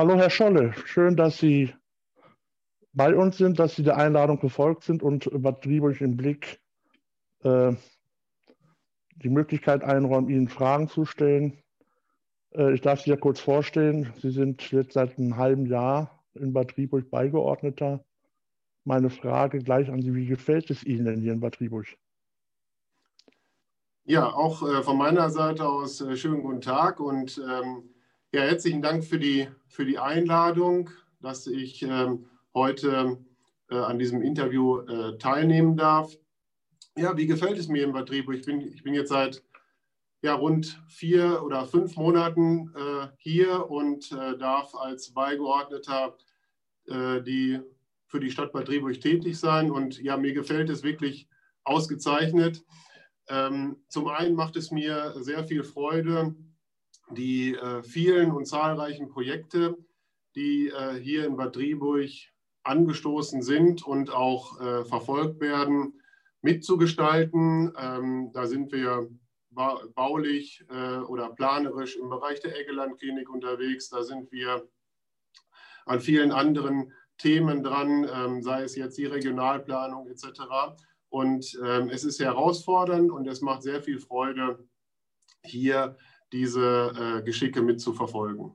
Hallo Herr Scholle, schön, dass Sie bei uns sind, dass Sie der Einladung gefolgt sind und über Driburg im Blick äh, die Möglichkeit einräumen, Ihnen Fragen zu stellen. Äh, ich darf Sie ja kurz vorstellen. Sie sind jetzt seit einem halben Jahr in Bad Driburg Beigeordneter. Meine Frage gleich an Sie, wie gefällt es Ihnen denn hier in Bad Driburg? Ja, auch äh, von meiner Seite aus äh, schönen guten Tag und ähm, ja, herzlichen Dank für die, für die Einladung, dass ich ähm, heute äh, an diesem Interview äh, teilnehmen darf. Ja, wie gefällt es mir im Betrieb? Ich bin, ich bin jetzt seit ja, rund vier oder fünf Monaten äh, hier und äh, darf als Beigeordneter äh, die, für die Stadt Bad Driburg tätig sein. Und ja, mir gefällt es wirklich ausgezeichnet. Ähm, zum einen macht es mir sehr viel Freude, die äh, vielen und zahlreichen Projekte, die äh, hier in Bad Driburg angestoßen sind und auch äh, verfolgt werden, mitzugestalten. Ähm, da sind wir baulich äh, oder planerisch im Bereich der Eggeland-Klinik unterwegs. Da sind wir an vielen anderen Themen dran, ähm, sei es jetzt die Regionalplanung etc. Und ähm, es ist herausfordernd und es macht sehr viel Freude, hier diese äh, Geschicke mitzuverfolgen.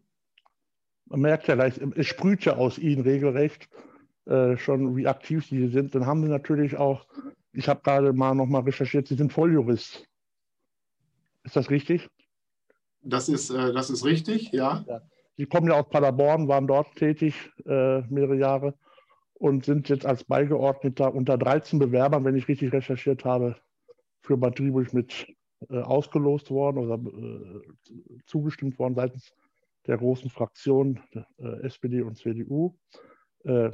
Man merkt ja leicht, es sprüht ja aus Ihnen regelrecht äh, schon, wie aktiv Sie sind. Dann haben Sie natürlich auch, ich habe gerade mal nochmal recherchiert, Sie sind Volljurist. Ist das richtig? Das ist, äh, das ist richtig, ja. ja. Sie kommen ja aus Paderborn, waren dort tätig mehrere Jahre und sind jetzt als Beigeordneter unter 13 Bewerbern, wenn ich richtig recherchiert habe, für Bad Driburg mit äh, ausgelost worden oder äh, zugestimmt worden seitens der großen Fraktionen äh, SPD und CDU.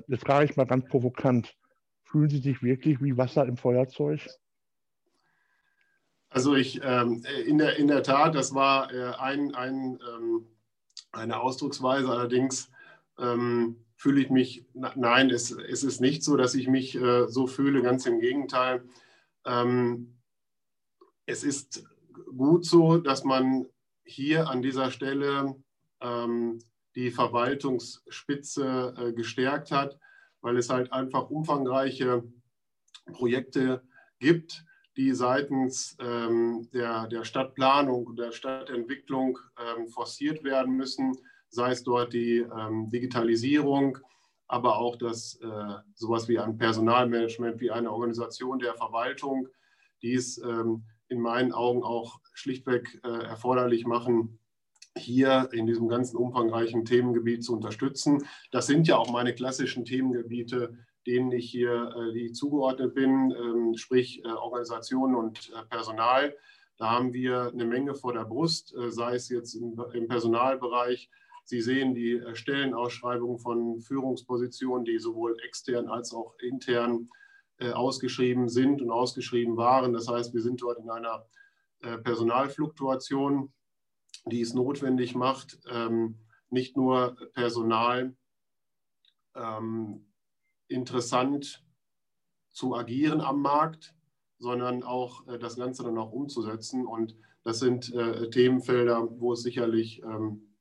Jetzt frage ich mal ganz provokant, fühlen Sie sich wirklich wie Wasser im Feuerzeug? Also ich, ähm, in, der, in der Tat, das war ein, ein, ähm, eine Ausdrucksweise, allerdings ähm, fühle ich mich, nein, es, es ist nicht so, dass ich mich so fühle, ganz im Gegenteil. Es ist gut so, dass man hier an dieser Stelle ähm, die Verwaltungsspitze äh, gestärkt hat, weil es halt einfach umfangreiche Projekte gibt, die seitens ähm, der, der Stadtplanung und der Stadtentwicklung ähm, forciert werden müssen, sei es dort die ähm, Digitalisierung, aber auch das äh, sowas wie ein Personalmanagement, wie eine Organisation der Verwaltung, die es ähm, in meinen Augen auch schlichtweg äh, erforderlich machen, hier in diesem ganzen umfangreichen Themengebiet zu unterstützen. Das sind ja auch meine klassischen Themengebiete, denen ich hier äh, die zugeordnet bin, ähm, sprich äh, Organisationen und äh, Personal. Da haben wir eine Menge vor der Brust, sei es jetzt im, Personalbereich. Sie sehen die Stellenausschreibungen von Führungspositionen, die sowohl extern als auch intern ausgeschrieben sind und ausgeschrieben waren. Das heißt, wir sind dort in einer Personalfluktuation, die es notwendig macht, ähm, nicht nur Personal ähm, interessant zu agieren am Markt, sondern auch äh, das Ganze dann auch umzusetzen. Und das sind äh, Themenfelder, wo es sicherlich ähm,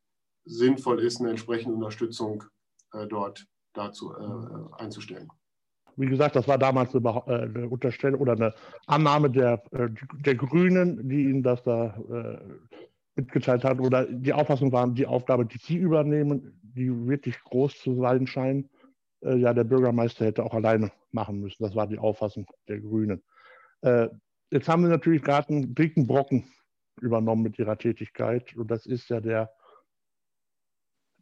sinnvoll ist, eine entsprechende Unterstützung äh, dort dazu äh, einzustellen. Wie gesagt, das war damals eine, äh, eine Unterstellung oder eine Annahme der, äh, der Grünen, die Ihnen das da mitgeteilt hat oder die Auffassung waren, die Aufgabe, die Sie übernehmen, die wirklich groß zu sein scheint, äh, ja, der Bürgermeister hätte auch alleine machen müssen. Das war die Auffassung der Grünen. Äh, jetzt haben Sie natürlich gerade einen dicken Brocken übernommen mit Ihrer Tätigkeit. Und das ist ja der,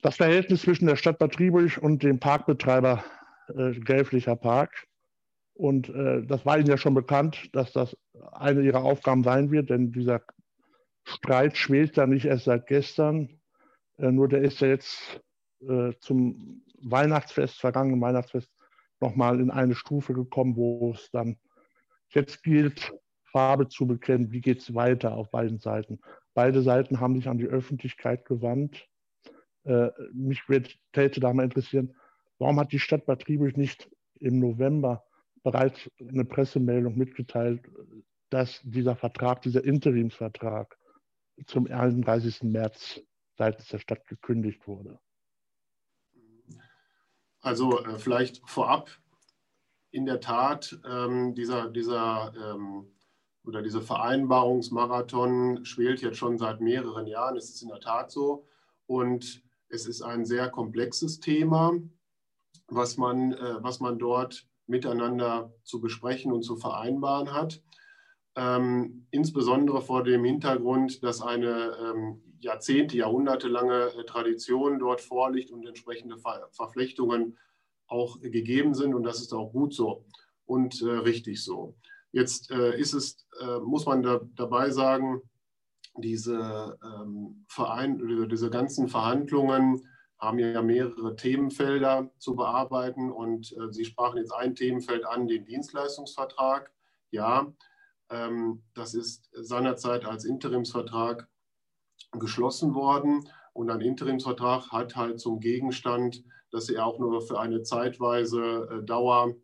das Verhältnis zwischen der Stadt Bad Driburg und dem Parkbetreiber äh, Gelflicher Park. Und äh, das war Ihnen ja schon bekannt, dass das eine Ihrer Aufgaben sein wird, denn dieser Streit schwelt ja nicht erst seit gestern, äh, nur der ist ja jetzt äh, zum Weihnachtsfest, vergangenen Weihnachtsfest, nochmal in eine Stufe gekommen, wo es dann jetzt gilt, Farbe zu bekennen, wie geht es weiter auf beiden Seiten. Beide Seiten haben sich an die Öffentlichkeit gewandt. Äh, mich wird, täte da mal interessieren, warum hat die Stadt Bad Triebüch nicht im November bereits eine Pressemeldung mitgeteilt, dass dieser Vertrag, dieser Interimsvertrag zum 31. März seitens der Stadt gekündigt wurde? Also äh, vielleicht vorab, in der Tat, ähm, dieser, dieser ähm, oder diese Vereinbarungsmarathon schwelt jetzt schon seit mehreren Jahren. Es ist in der Tat so. Und es ist ein sehr komplexes Thema, was man, äh, was man dort miteinander zu besprechen und zu vereinbaren hat. Ähm, insbesondere vor dem Hintergrund, dass eine ähm, Jahrzehnte, Jahrhunderte lange äh, Tradition dort vorliegt und entsprechende Ver Verflechtungen auch gegeben sind. Und das ist auch gut so und äh, richtig so. Jetzt äh, ist es, äh, muss man da, dabei sagen, diese, ähm, Verein, diese ganzen Verhandlungen haben ja mehrere Themenfelder zu bearbeiten und äh, Sie sprachen jetzt ein Themenfeld an, den Dienstleistungsvertrag. Ja, ähm, das ist seinerzeit als Interimsvertrag geschlossen worden und ein Interimsvertrag hat halt zum Gegenstand, dass er auch nur für eine zeitweise äh, Dauer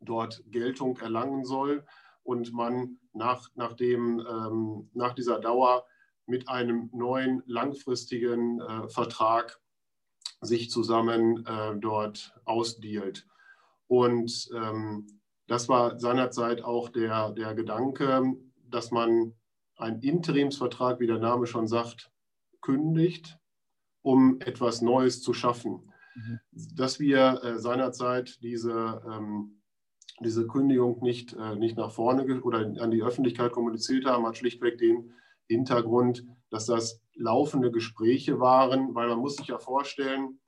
dort Geltung erlangen soll und man nach, nach, dem, ähm, nach dieser Dauer mit einem neuen langfristigen äh, Vertrag sich zusammen äh, dort ausdealt. Und ähm, das war seinerzeit auch der, der Gedanke, dass man einen Interimsvertrag, wie der Name schon sagt, kündigt, um etwas Neues zu schaffen. Mhm. Dass wir äh, seinerzeit diese ähm, diese Kündigung nicht, äh, nicht nach vorne oder an die Öffentlichkeit kommuniziert haben, hat schlichtweg den Hintergrund, dass das laufende Gespräche waren, weil man muss sich ja vorstellen,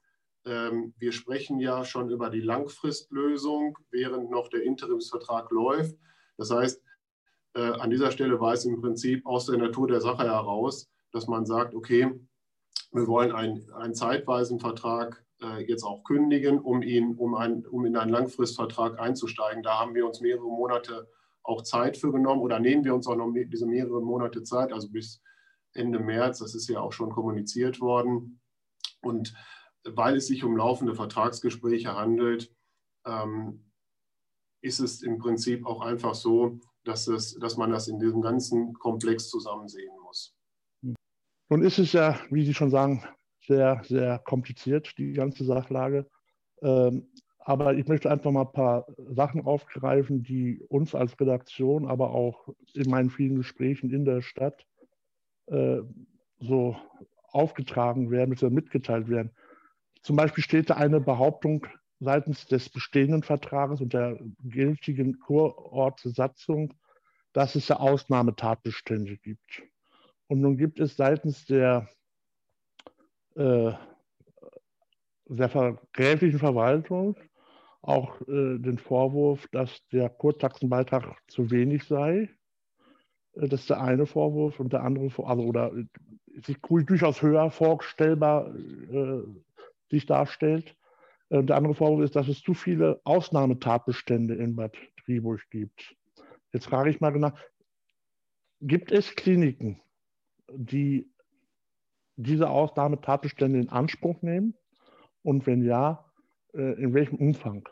ähm, wir sprechen ja schon über die Langfristlösung, während noch der Interimsvertrag läuft. Das heißt, äh, an dieser Stelle war es im Prinzip aus der Natur der Sache heraus, dass man sagt, okay, wir wollen einen, einen zeitweisen Vertrag äh, jetzt auch kündigen, um, ihn, um, ein, um in einen Langfristvertrag einzusteigen. Da haben wir uns mehrere Monate auch Zeit für genommen oder nehmen wir uns auch noch diese mehrere Monate Zeit, also bis Ende März, das ist ja auch schon kommuniziert worden. Und weil es sich um laufende Vertragsgespräche handelt, ähm, ist es im Prinzip auch einfach so, dass, es, dass man das in diesem ganzen Komplex zusammen sehen muss. Nun ist es ja, wie Sie schon sagen, sehr, sehr kompliziert, die ganze Sachlage. Ähm, aber ich möchte einfach mal ein paar Sachen aufgreifen, die uns als Redaktion, aber auch in meinen vielen Gesprächen in der Stadt so aufgetragen werden, mitgeteilt werden. Zum Beispiel steht da eine Behauptung seitens des bestehenden Vertrages und der gültigen Kurortsatzung, dass es ja Ausnahmetatbestände gibt. Und nun gibt es seitens der äh, der gräflichen Verwaltung auch äh, den Vorwurf, dass der Kurtaxenbeitrag zu wenig sei. Äh, das ist der eine Vorwurf und der andere, also oder sich durchaus höher vorstellbar äh, sich darstellt. Und der andere Vorwurf ist, dass es zu viele Ausnahmetatbestände in Bad Triburg gibt. Jetzt frage ich mal genau, gibt es Kliniken, die diese Ausnahmetatbestände in Anspruch nehmen? Und wenn ja, äh, in welchem Umfang?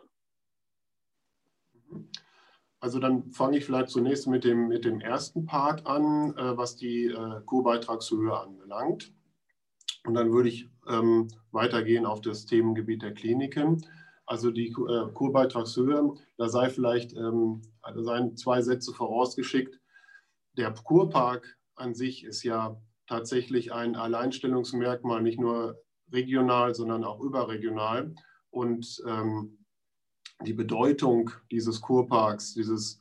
Also dann fange ich vielleicht zunächst mit dem, mit dem ersten Part an, äh, was die äh, Kurbeitragshöhe anbelangt. Und dann würde ich ähm, weitergehen auf das Themengebiet der Kliniken. Also die äh, Kurbeitragshöhe, da sei vielleicht ähm, also seien zwei Sätze vorausgeschickt. Der Kurpark an sich ist ja tatsächlich ein Alleinstellungsmerkmal, nicht nur regional, sondern auch überregional. Und ähm, die Bedeutung dieses Kurparks, dieses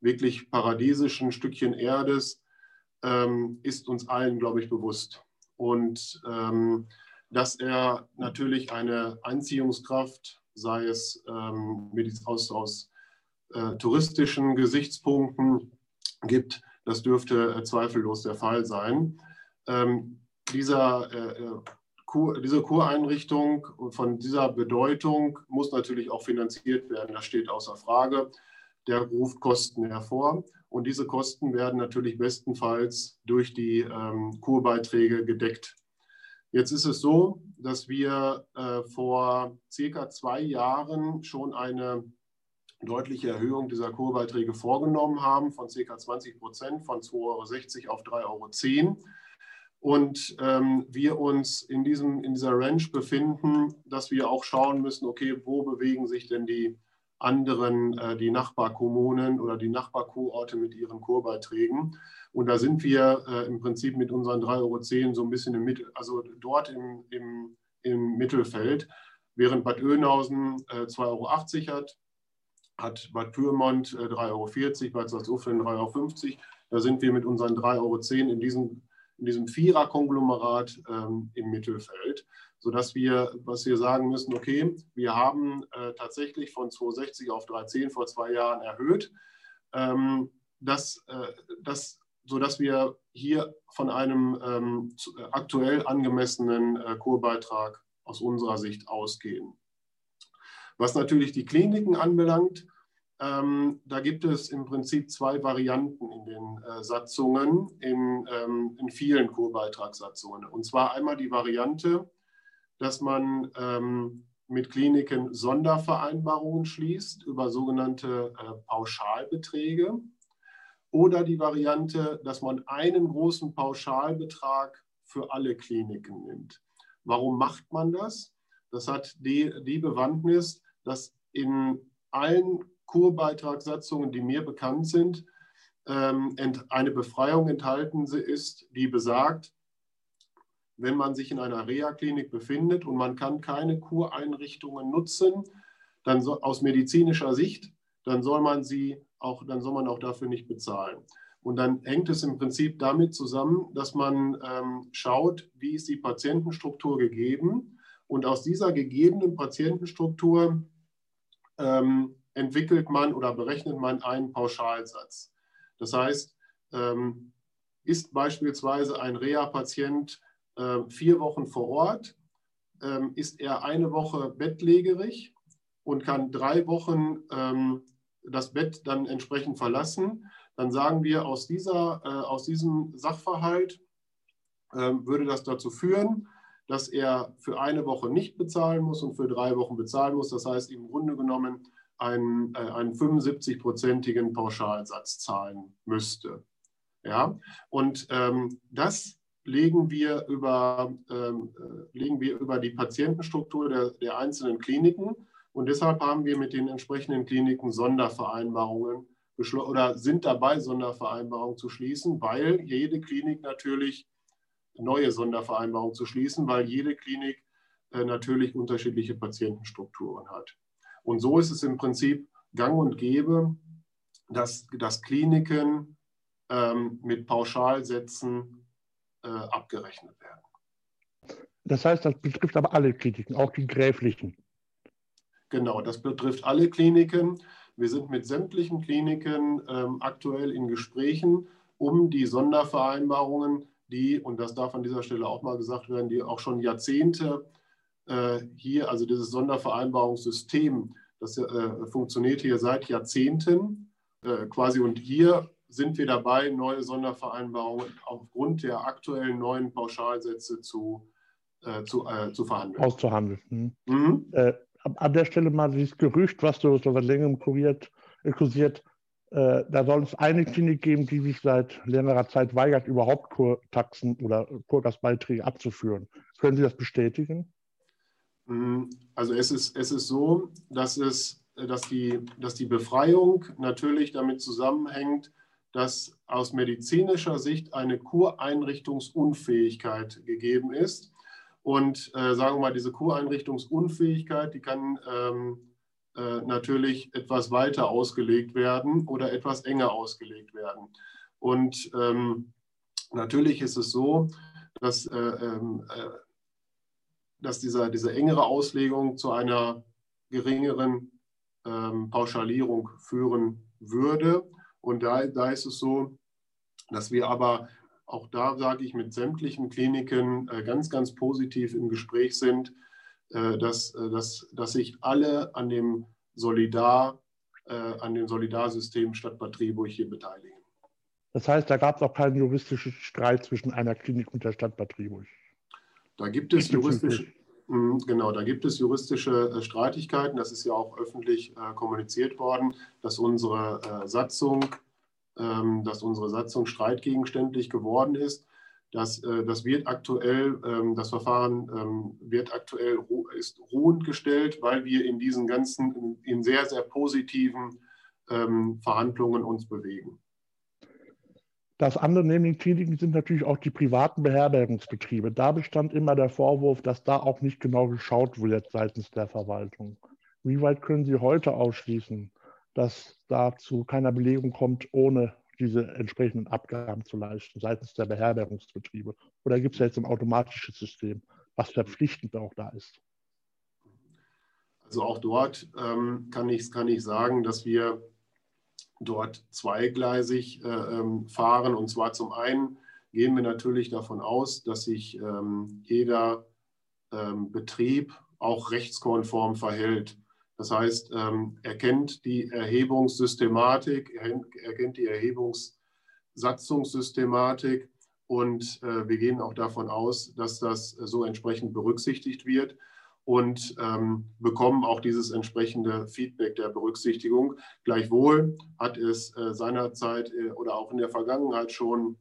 wirklich paradiesischen Stückchen Erdes, ähm, ist uns allen, glaube ich, bewusst. Und ähm, dass er natürlich eine Anziehungskraft, sei es ähm, aus, aus äh, touristischen Gesichtspunkten gibt, das dürfte äh, zweifellos der Fall sein ähm, dieser, äh, äh, Kur, diese Kureinrichtung von dieser Bedeutung muss natürlich auch finanziert werden. Das steht außer Frage. Der ruft Kosten hervor. Und diese Kosten werden natürlich bestenfalls durch die ähm, Kurbeiträge gedeckt. Jetzt ist es so, dass wir äh, vor circa zwei Jahren schon eine deutliche Erhöhung dieser Kurbeiträge vorgenommen haben, von ca. 20 Prozent, von 2,60 Euro auf 3,10 Euro. Und ähm, wir uns in, diesem, in dieser Range befinden, dass wir auch schauen müssen, okay, wo bewegen sich denn die anderen, äh, die Nachbarkommunen oder die Nachbarkurorte mit ihren Kurbeiträgen. Und da sind wir äh, im Prinzip mit unseren 3,10 Euro so ein bisschen im Mittel, also dort im, im, im Mittelfeld. Während Bad Oeynhausen äh, 2,80 Euro hat, hat Bad Pyrmont äh, 3,40 Euro, Bad Salzuflen 3,50 Euro. Da sind wir mit unseren 3,10 Euro in diesem in diesem Vierer-Konglomerat ähm, im Mittelfeld, sodass wir, was wir sagen müssen, okay, wir haben äh, tatsächlich von 260 auf 310 vor zwei Jahren erhöht, ähm, das, äh, das, sodass wir hier von einem ähm, aktuell angemessenen äh, Kurbeitrag aus unserer Sicht ausgehen. Was natürlich die Kliniken anbelangt, ähm, da gibt es im Prinzip zwei Varianten in den äh, Satzungen, in, ähm, in vielen Kurbeitragssatzungen. Und zwar einmal die Variante, dass man ähm, mit Kliniken Sondervereinbarungen schließt über sogenannte äh, Pauschalbeträge. Oder die Variante, dass man einen großen Pauschalbetrag für alle Kliniken nimmt. Warum macht man das? Das hat die, die Bewandtnis, dass in allen Kurbeitragssatzungen, die mir bekannt sind, ähm, eine Befreiung enthalten ist, die besagt, wenn man sich in einer Reha-Klinik befindet und man kann keine Kureinrichtungen nutzen, dann so, aus medizinischer Sicht, dann soll man sie auch, dann soll man auch dafür nicht bezahlen. Und dann hängt es im Prinzip damit zusammen, dass man ähm, schaut, wie ist die Patientenstruktur gegeben und aus dieser gegebenen Patientenstruktur ähm, entwickelt man oder berechnet man einen Pauschalsatz. Das heißt, ähm, ist beispielsweise ein Reha-Patient äh, vier Wochen vor Ort, ähm, ist er eine Woche bettlägerig und kann drei Wochen ähm, das Bett dann entsprechend verlassen, dann sagen wir, aus, dieser, äh, aus diesem Sachverhalt würde das dazu führen, dass er für eine Woche nicht bezahlen muss und für drei Wochen bezahlen muss. Das heißt, im Grunde genommen einen, äh, einen 75-prozentigen Pauschalsatz zahlen müsste. Ja? Und ähm, das legen wir, über, ähm, äh, legen wir über die Patientenstruktur der, der einzelnen Kliniken. Und deshalb haben wir mit den entsprechenden Kliniken Sondervereinbarungen oder sind dabei, Sondervereinbarungen zu schließen, weil jede Klinik natürlich neue Sondervereinbarungen zu schließen, weil jede Klinik äh, natürlich unterschiedliche Patientenstrukturen hat. Und so ist es im Prinzip gang und gäbe, dass, dass Kliniken ähm, mit Pauschalsätzen äh, abgerechnet werden. Das heißt, das betrifft aber alle Kliniken, auch die gräflichen. Genau, das betrifft alle Kliniken. Wir sind mit sämtlichen Kliniken ähm, aktuell in Gesprächen, um die Sondervereinbarungen, die, und das darf an dieser Stelle auch mal gesagt werden, die auch schon Jahrzehnte hier, also dieses Sondervereinbarungssystem, das äh, funktioniert hier seit Jahrzehnten äh, quasi. Und hier sind wir dabei, neue Sondervereinbarungen aufgrund der aktuellen neuen Pauschalsätze zu, zu, zu verhandeln. Auszuhandeln. Hm. Mhm. an der Stelle mal dieses Gerücht, was so, so seit längerem kuriert, kursiert, da soll es eine Klinik geben, die sich seit längerer Zeit weigert, überhaupt Kurtaxen oder Kurgastbeiträge abzuführen. Können Sie das bestätigen? Mm, also es ist, es ist so, dass, es, dass, die, dass die Befreiung natürlich damit zusammenhängt, dass aus medizinischer Sicht eine Kureinrichtungsunfähigkeit gegeben ist. Und äh, sagen wir mal, diese Kureinrichtungsunfähigkeit, die kann ähm, äh, natürlich etwas weiter ausgelegt werden oder etwas enger ausgelegt werden. Und ähm, natürlich ist es so, dass äh, ähm, äh dass dieser, diese engere Auslegung zu einer geringeren ähm, Pauschalierung führen würde. Und da, da ist es so, dass wir aber auch da, sage ich, mit sämtlichen Kliniken äh, ganz, ganz positiv im Gespräch sind, äh, dass, äh, dass, dass sich alle an dem Solidar, äh, an dem Solidarsystem Stadt Bad Triburg hier beteiligen. Das heißt, da gab es auch keinen juristischen Streit zwischen einer Klinik und der Stadt Bad Triburg. Da gibt es juristische, mm, genau, da gibt es juristische äh, Streitigkeiten. Das ist ja auch öffentlich äh, kommuniziert worden, dass unsere äh, Satzung, ähm, dass unsere Satzung streitgegenständlich geworden ist. Das, äh, das wird aktuell, ähm, das Verfahren ähm, wird aktuell ist ruhend gestellt, weil wir in diesen ganzen, in sehr, sehr positiven Verhandlungen uns bewegen. Das andere neben Kliniken sind natürlich auch die privaten Beherbergungsbetriebe. Da bestand immer der Vorwurf, dass da auch nicht genau geschaut wird seitens der Verwaltung. Wie weit können Sie heute ausschließen, dass da zu keiner Belegung kommt, ohne diese entsprechenden Abgaben zu leisten seitens der Beherbergungsbetriebe? Oder gibt es jetzt ein automatisches System, was verpflichtend auch da ist? Also auch dort ähm, kann, ich, kann ich sagen, dass wir dort zweigleisig äh, ähm, fahren. Und zwar zum einen gehen wir natürlich davon aus, dass sich ähm, jeder ähm, Betrieb auch rechtskonform verhält. Das heißt, er kennt die Erhebungssystematik, er kennt die Erhebungssatzungssystematik und äh, wir gehen auch davon aus, dass das so entsprechend berücksichtigt wird und ähm, bekommen auch dieses entsprechende Feedback der Berücksichtigung. Gleichwohl hat es äh, seinerzeit äh, oder auch in der Vergangenheit schon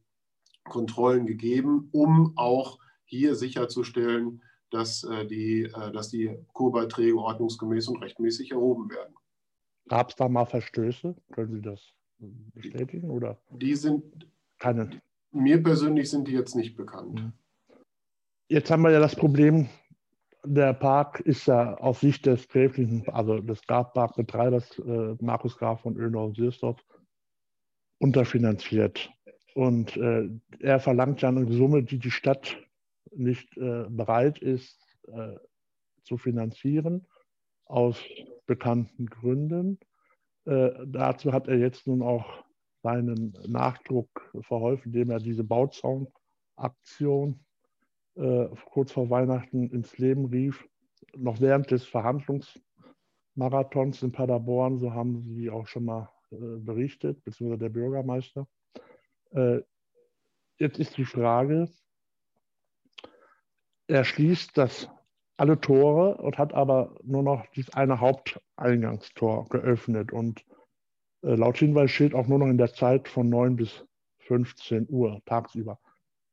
Kontrollen gegeben, um auch hier sicherzustellen, dass, äh, die, äh, dass die Kurbeiträge ordnungsgemäß und rechtmäßig erhoben werden. Gab es da mal Verstöße? Können Sie das bestätigen? Oder? Die sind keine. Mir persönlich sind die jetzt nicht bekannt. Mhm. Jetzt haben wir ja das Problem, der Park ist ja aus Sicht des gräflichen, also des Grafparkbetreibers äh, Markus Graf von Ölnau und Siersdorf unterfinanziert. Und äh, er verlangt ja eine Summe, die die Stadt nicht äh, bereit ist äh, zu finanzieren, aus bekannten Gründen. Äh, dazu hat er jetzt nun auch seinen Nachdruck verholfen, indem er diese Bauzaunaktion äh, kurz vor Weihnachten ins Leben rief, noch während des Verhandlungsmarathons in Paderborn, so haben Sie auch schon mal äh, berichtet, beziehungsweise der Bürgermeister. Äh, jetzt ist die Frage, er schließt das alle Tore und hat aber nur noch dieses eine Haupteingangstor geöffnet und äh, laut Hinweisschild auch nur noch in der Zeit von 9 bis 15 Uhr tagsüber.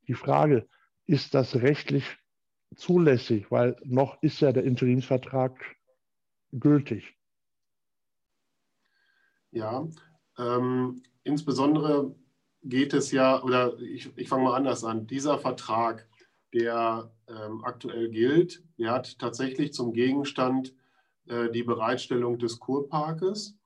Die Frage, ist das rechtlich zulässig, weil noch ist ja der Interimsvertrag gültig. Ja, ähm, insbesondere geht es ja, oder ich, ich fange mal anders an, dieser Vertrag, der ähm, aktuell gilt, der hat tatsächlich zum Gegenstand äh, die Bereitstellung des Kurparkes.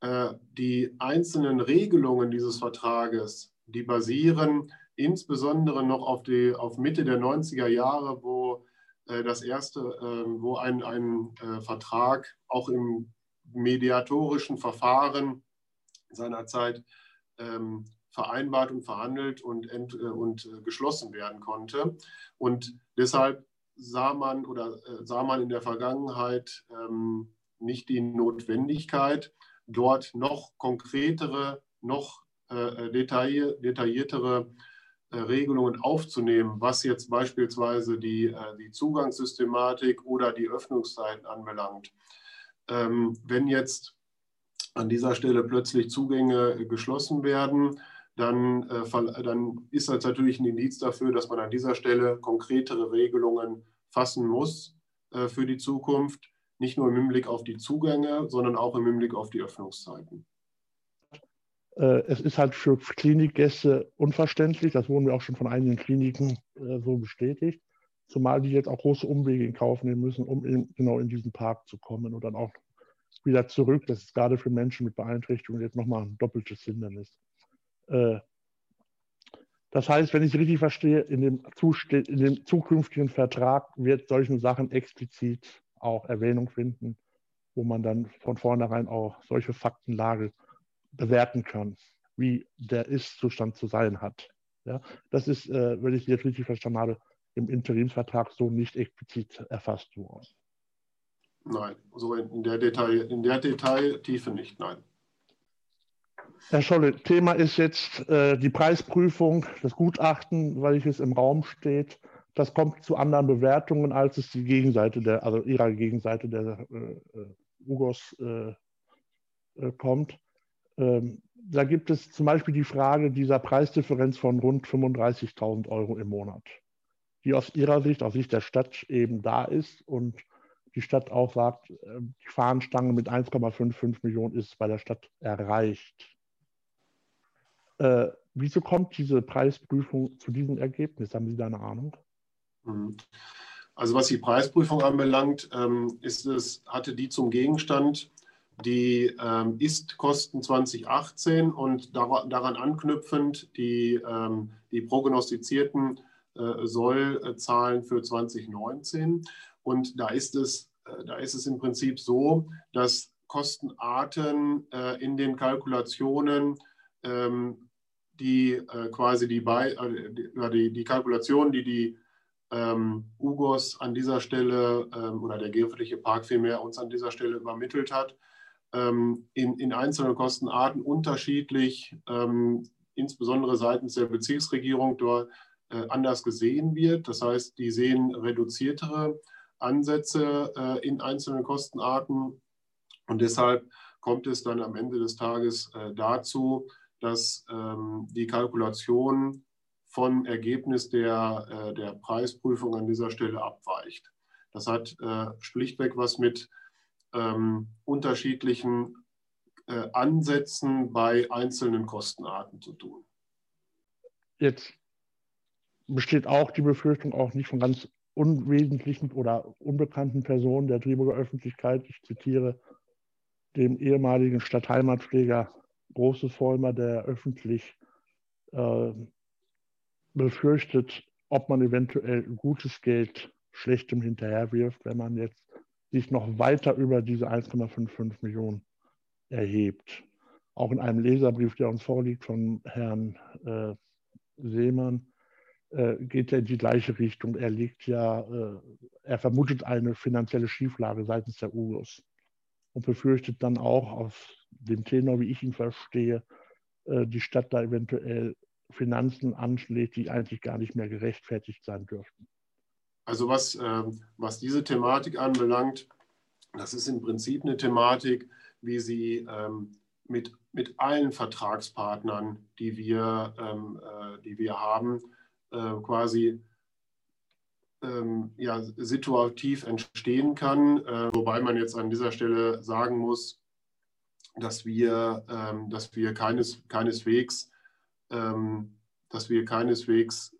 Äh, die einzelnen Regelungen dieses Vertrages, die basieren insbesondere noch auf, die, auf Mitte der 90er Jahre, wo äh, das erste, äh, wo ein, ein äh, Vertrag auch im mediatorischen Verfahren seinerzeit ähm, vereinbart und verhandelt und, ent, äh, und äh, geschlossen werden konnte. Und deshalb sah man oder äh, sah man in der Vergangenheit ähm, nicht die Notwendigkeit, dort noch konkretere, noch detailliertere Regelungen aufzunehmen, was jetzt beispielsweise die, äh, die Zugangssystematik oder die Öffnungszeiten anbelangt. Ähm, wenn jetzt an dieser Stelle plötzlich Zugänge geschlossen werden, dann, äh, dann ist das natürlich ein Indiz dafür, dass man an dieser Stelle konkretere Regelungen fassen muss für die Zukunft, nicht nur im Hinblick auf die Zugänge, sondern auch im Hinblick auf die Öffnungszeiten. Äh, es ist halt für Klinikgäste unverständlich, das wurden wir auch schon von einigen Kliniken äh, so bestätigt, zumal die jetzt auch große Umwege in Kauf nehmen müssen, um in, genau in diesen Park zu kommen und dann auch wieder zurück. Das ist gerade für Menschen mit Beeinträchtigungen jetzt nochmal ein doppeltes Hindernis. Äh, das heißt, wenn ich richtig verstehe, in dem, in dem zukünftigen Vertrag wird solchen Sachen explizit auch Erwähnung finden, wo man dann von vornherein auch solche Faktenlage bewerten kann, wie der Ist-Zustand zu sein hat. Ja, das ist, äh, wenn ich jetzt richtig verstanden habe, im Interimsvertrag so nicht explizit erfasst worden. Nein, so in der, Detail, in der Detailtiefe nicht, nein. Herr Scholle, Thema ist jetzt äh, die Preisprüfung, das Gutachten, welches im Raum steht. Das kommt zu anderen Bewertungen, als es die Gegenseite der, also ihrer Gegenseite der äh, äh Ugos äh, äh kommt. Ähm, da gibt es zum Beispiel die Frage dieser Preisdifferenz von rund 35.000 Euro im Monat, die aus Ihrer Sicht, aus Sicht der Stadt eben da ist und die Stadt auch sagt, äh, die Fahnenstange mit 1,55 Millionen ist bei der Stadt erreicht. Äh, wieso kommt diese Preisprüfung zu diesem Ergebnis? Haben Sie da eine Ahnung? Mhm. Also was die Preisprüfung anbelangt, ähm, ist es, hatte die zum Gegenstand die ähm, Ist-Kosten 2018 und daran anknüpfend die, ähm, die prognostizierten äh, Sollzahlen für 2019. Und da ist es, äh, da ist es im Prinzip so, dass Kostenarten äh, in den Kalkulationen ähm, die äh, quasi die, Be äh, die, die, Kalkulation, die die ähm, UGOS an dieser Stelle ähm, oder der Geofläche Park vielmehr uns an dieser Stelle übermittelt hat, in, in einzelnen Kostenarten unterschiedlich, ähm, insbesondere seitens der Bezirksregierung, dort äh, anders gesehen wird. Das heißt, die sehen reduziertere Ansätze äh, in einzelnen Kostenarten und deshalb kommt es dann am Ende des Tages äh, dazu, dass ähm, die Kalkulation vom Ergebnis der, der Preisprüfung an dieser Stelle abweicht. Das hat schlichtweg was mit ähm, unterschiedlichen äh, Ansätzen bei einzelnen Kostenarten zu tun. Jetzt besteht auch die Befürchtung auch nicht von ganz unwesentlichen oder unbekannten Personen der Triburger Öffentlichkeit. Ich zitiere dem ehemaligen Stadtheimatpfleger Großes Vollmer, der öffentlich äh, befürchtet, ob man eventuell gutes Geld schlechtem hinterherwirft, wenn man jetzt sich noch weiter über diese 1,55 Millionen erhebt. Auch in einem Leserbrief, der uns vorliegt von Herrn äh, Seemann, äh, geht er in die gleiche Richtung. Er liegt ja, äh, er vermutet eine finanzielle Schieflage seitens der UGOS und befürchtet dann auch aus dem Tenor, wie ich ihn verstehe, äh, die Stadt da eventuell Finanzen anschlägt, die eigentlich gar nicht mehr gerechtfertigt sein dürften. Also was, ähm, was diese Thematik anbelangt, das ist im Prinzip eine Thematik, wie sie ähm, mit, mit allen Vertragspartnern, die wir, ähm, äh, die wir haben, äh, quasi ja, situativ entstehen kann. Äh, wobei man jetzt an dieser Stelle sagen muss, dass wir, dass wir keines, keineswegs, dass wir keineswegs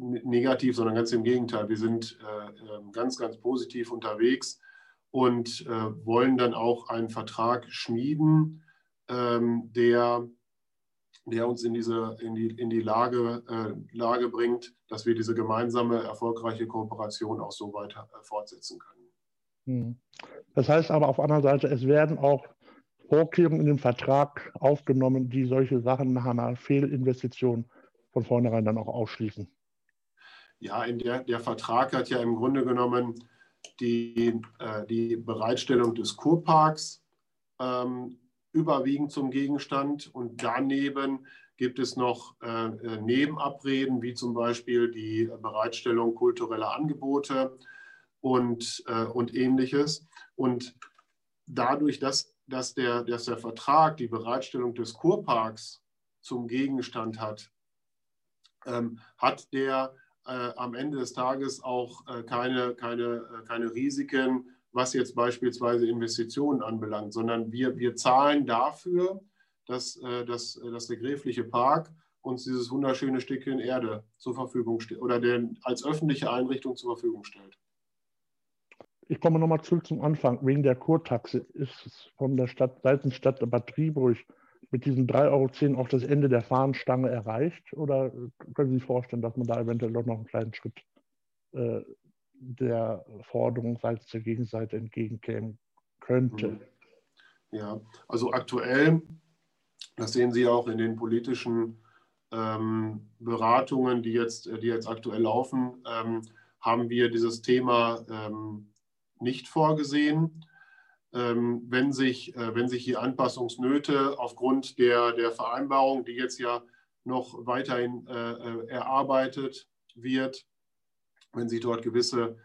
negativ, sondern ganz im Gegenteil. Wir sind äh, ähm, ganz, ganz positiv unterwegs und äh, wollen dann auch einen Vertrag schmieden, ähm, der, der uns in, diese, in, die, in die Lage, äh, Lage bringt, dass wir diese gemeinsame, erfolgreiche Kooperation auch so weiter fortsetzen können. Hm. Das heißt aber auf der anderen Seite, es werden auch Vorkehrungen in den Vertrag aufgenommen, die solche Sachen nach einer Fehlinvestition von vornherein dann auch ausschließen. Ja, in der, der Vertrag hat ja im Grunde genommen die, äh, die Bereitstellung des Kurparks ähm, überwiegend zum Gegenstand und daneben gibt es noch äh, äh, Nebenabreden, wie zum Beispiel die Bereitstellung kultureller Angebote und, äh, und ähnliches. Und dadurch, dass, dass, der, dass der Vertrag die Bereitstellung des Kurparks zum Gegenstand hat, ähm, hat der äh, am Ende des Tages auch äh, keine, keine, äh, keine Risiken, was jetzt beispielsweise Investitionen anbelangt, sondern wir, wir zahlen dafür, dass, äh, dass, dass der Gräfliche Park uns dieses wunderschöne Stückchen Erde zur Verfügung stellt oder den, als öffentliche Einrichtung zur Verfügung stellt. Ich komme nochmal zurück zum Anfang. Wegen der Kurtaxe ist es von der Stadt, seitens Stadt Bad Triburg mit diesen 3,10 Euro auch das Ende der Fahnenstange erreicht? Oder können Sie sich vorstellen, dass man da eventuell doch noch einen kleinen Schritt äh, der Forderung seitens der Gegenseite entgegenkämen könnte? Mhm. Ja, also aktuell, das sehen Sie auch in den politischen ähm, Beratungen, die jetzt, die jetzt aktuell laufen, ähm, haben wir dieses Thema ähm, nicht vorgesehen. Ähm, wenn, sich, äh, wenn sich hier Anpassungsnöte aufgrund der, der Vereinbarung, die jetzt ja noch weiterhin äh, äh, erarbeitet wird, wenn sich dort gewisse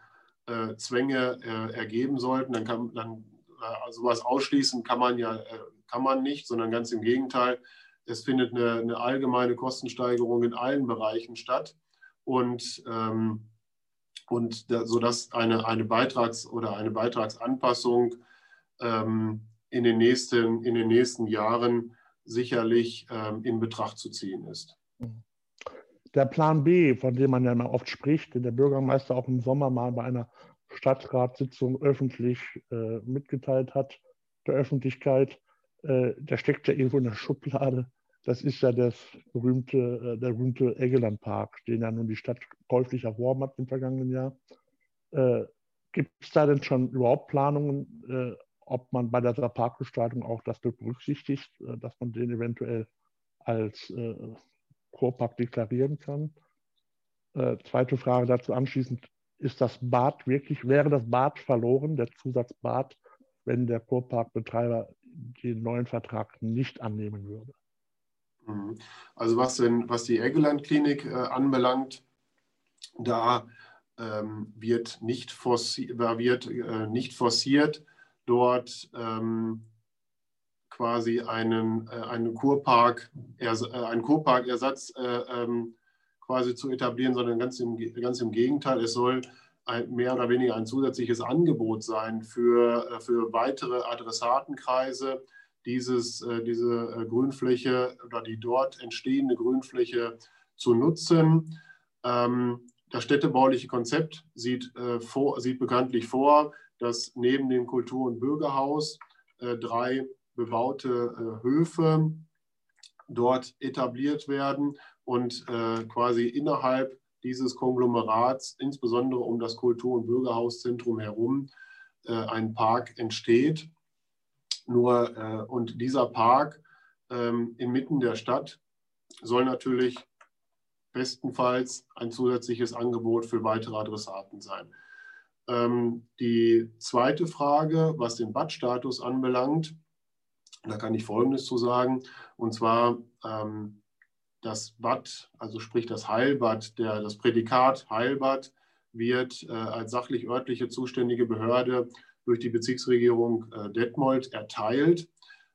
Zwänge ergeben sollten, dann kann dann sowas ausschließen kann man ja kann man nicht, sondern ganz im Gegenteil. Es findet eine, eine allgemeine Kostensteigerung in allen Bereichen statt und, ähm, und da, sodass eine, eine Beitrags- oder eine Beitragsanpassung ähm, in, den nächsten, in den nächsten Jahren sicherlich ähm, in Betracht zu ziehen ist. Der Plan B, von dem man ja immer oft spricht, den der Bürgermeister auch im Sommer mal bei einer Stadtratssitzung öffentlich äh, mitgeteilt hat, der Öffentlichkeit, äh, der steckt ja irgendwo in der Schublade. Das ist ja das berühmte, äh, der berühmte Eggelandpark, den ja nun die Stadt käuflich erworben hat im vergangenen Jahr. Äh, Gibt es da denn schon überhaupt Planungen, äh, ob man bei dieser Parkgestaltung auch das berücksichtigt, äh, dass man den eventuell als Kurpark deklarieren kann? zweite Frage dazu anschließend, ist das Bad wirklich, wäre das Bad verloren, der Zusatz Bad, wenn der Kurparkbetreiber den neuen Vertrag nicht annehmen würde? Mhm. Also was, denn, was die Eggeland-Klinik äh, anbelangt, da ähm, wird, nicht forciert, wird äh, nicht forciert, dort ähm, quasi einen, äh, einen Kurpark, äh, einen Kurparkersatz äh, ähm, quasi zu etablieren, sondern ganz im, ganz im Gegenteil. Es soll ein, mehr oder weniger ein zusätzliches Angebot sein für, äh, für weitere Adressatenkreise, dieses, diese Grünfläche oder die dort entstehende Grünfläche zu nutzen. Ähm, das städtebauliche Konzept sieht, vor, sieht bekanntlich vor, dass neben dem Kultur- und Bürgerhaus drei bebaute Höfe dort etabliert werden und äh, quasi innerhalb dieses Konglomerats, insbesondere um das Kultur- und Bürgerhauszentrum herum, äh, ein Park entsteht. Nur, äh, und dieser Park ähm, inmitten der Stadt soll natürlich bestenfalls ein zusätzliches Angebot für weitere Adressaten sein. Ähm, die zweite Frage, was den Badstatus anbelangt, da kann ich Folgendes zu sagen. Und zwar ähm, das Bad, also sprich das Heilbad, der, das Prädikat Heilbad wird äh, als sachlich-örtliche zuständige Behörde durch die Bezirksregierung äh, Detmold erteilt.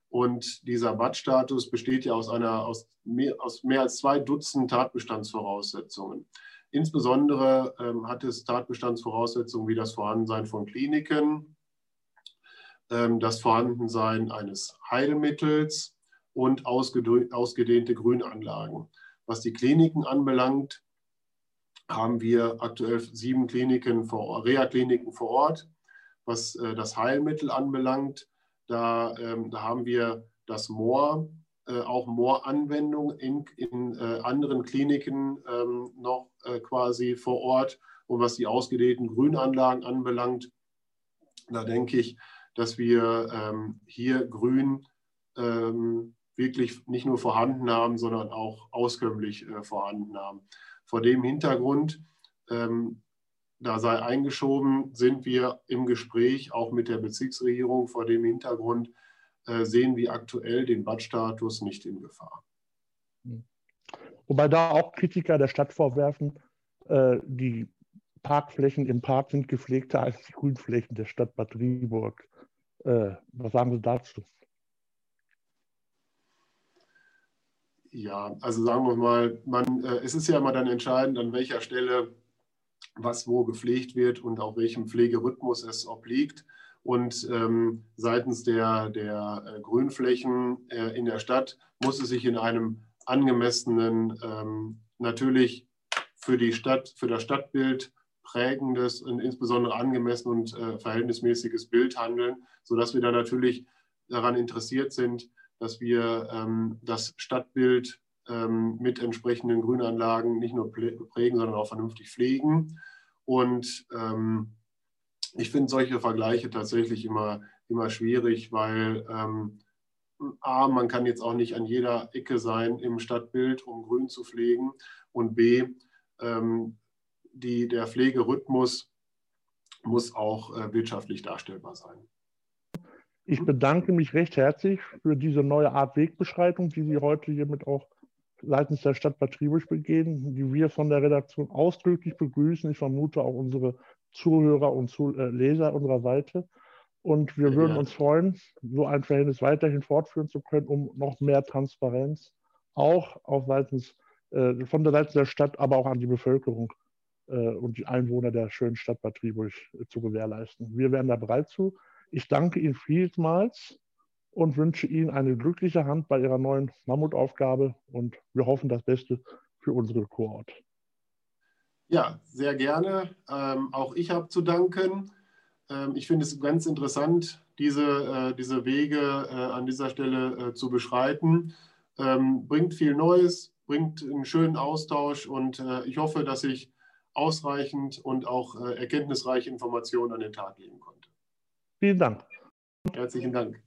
Und dieser Badstatus besteht ja aus, einer, aus, mehr, aus mehr als zwei Dutzend Tatbestandsvoraussetzungen. Insbesondere ähm, hat es Tatbestandsvoraussetzungen wie das Vorhandensein von Kliniken, ähm, das Vorhandensein eines Heilmittels, und ausgedehnte Grünanlagen. Was die Kliniken anbelangt, haben wir aktuell sieben Kliniken vor, Reha-Kliniken vor Ort. Was äh, das Heilmittel anbelangt, da, ähm, da haben wir das Moor, auch Mooranwendung in, in äh, anderen Kliniken ähm, noch äh, quasi vor Ort. Und was die ausgedehnten Grünanlagen anbelangt, da denke ich, dass wir ähm, hier Grün ähm, wirklich nicht nur vorhanden haben, sondern auch auskömmlich äh, vorhanden haben. Vor dem Hintergrund, ähm, da sei eingeschoben, sind wir im Gespräch auch mit der Bezirksregierung. Vor dem Hintergrund äh, sehen wir aktuell den Badstatus nicht in Gefahr. Wobei da auch Kritiker der Stadt vorwerfen, äh, die Parkflächen im Park sind gepflegter als die Grünflächen der Stadt Bad Rieburg. Äh, was sagen Sie dazu? Ja, also sagen wir mal, man, äh, es ist ja immer dann entscheidend, an welcher Stelle was wo gepflegt wird und auf welchem Pflegerhythmus es obliegt. Und ähm, seitens der, der äh, Grünflächen äh, in der Stadt muss es sich in einem angemessenen, ähm, natürlich für die Stadt, für das Stadtbild prägendes und insbesondere angemessen und äh, verhältnismäßiges Bild handeln, sodass wir da natürlich daran interessiert sind, dass wir ähm, das Stadtbild ähm, mit entsprechenden Grünanlagen nicht nur prägen, sondern auch vernünftig pflegen. Und ähm, ich finde solche Vergleiche tatsächlich immer, immer schwierig, weil ähm, A, man kann jetzt auch nicht an jeder Ecke sein im Stadtbild, um Grün zu pflegen. Und B, ähm, die, der Pflegerhythmus muss auch äh, wirtschaftlich darstellbar sein. Ich bedanke mich recht herzlich für diese neue Art Wegbeschreitung, die Sie heute hiermit auch seitens der Stadt Bad Triebisch begehen, die wir von der Redaktion ausdrücklich begrüßen. Ich vermute auch unsere Zuhörer und äh, Leser unserer Seite. Und wir würden uns freuen, so ein Verhältnis weiterhin fortführen zu können, um noch mehr Transparenz auch auf seitens, äh, von der Seite der Stadt, aber auch an die Bevölkerung äh, und die Einwohner der schönen Stadt Bad Triburg äh, zu gewährleisten. Wir wären da bereit zu. Ich danke Ihnen vielmals und wünsche Ihnen eine glückliche Hand bei Ihrer neuen Mammutaufgabe und wir hoffen das Beste für unsere Kurort. Ja, sehr gerne. Ähm, auch ich habe zu danken. Ähm, ich finde es ganz interessant, diese, äh, diese Wege äh, an dieser Stelle äh, zu beschreiten. Ähm, bringt viel Neues, bringt einen schönen Austausch und äh, ich hoffe, dass ich ausreichend und auch äh, erkenntnisreiche Informationen an den Tag legen konnte. Vielen Dank. Herzlichen Dank.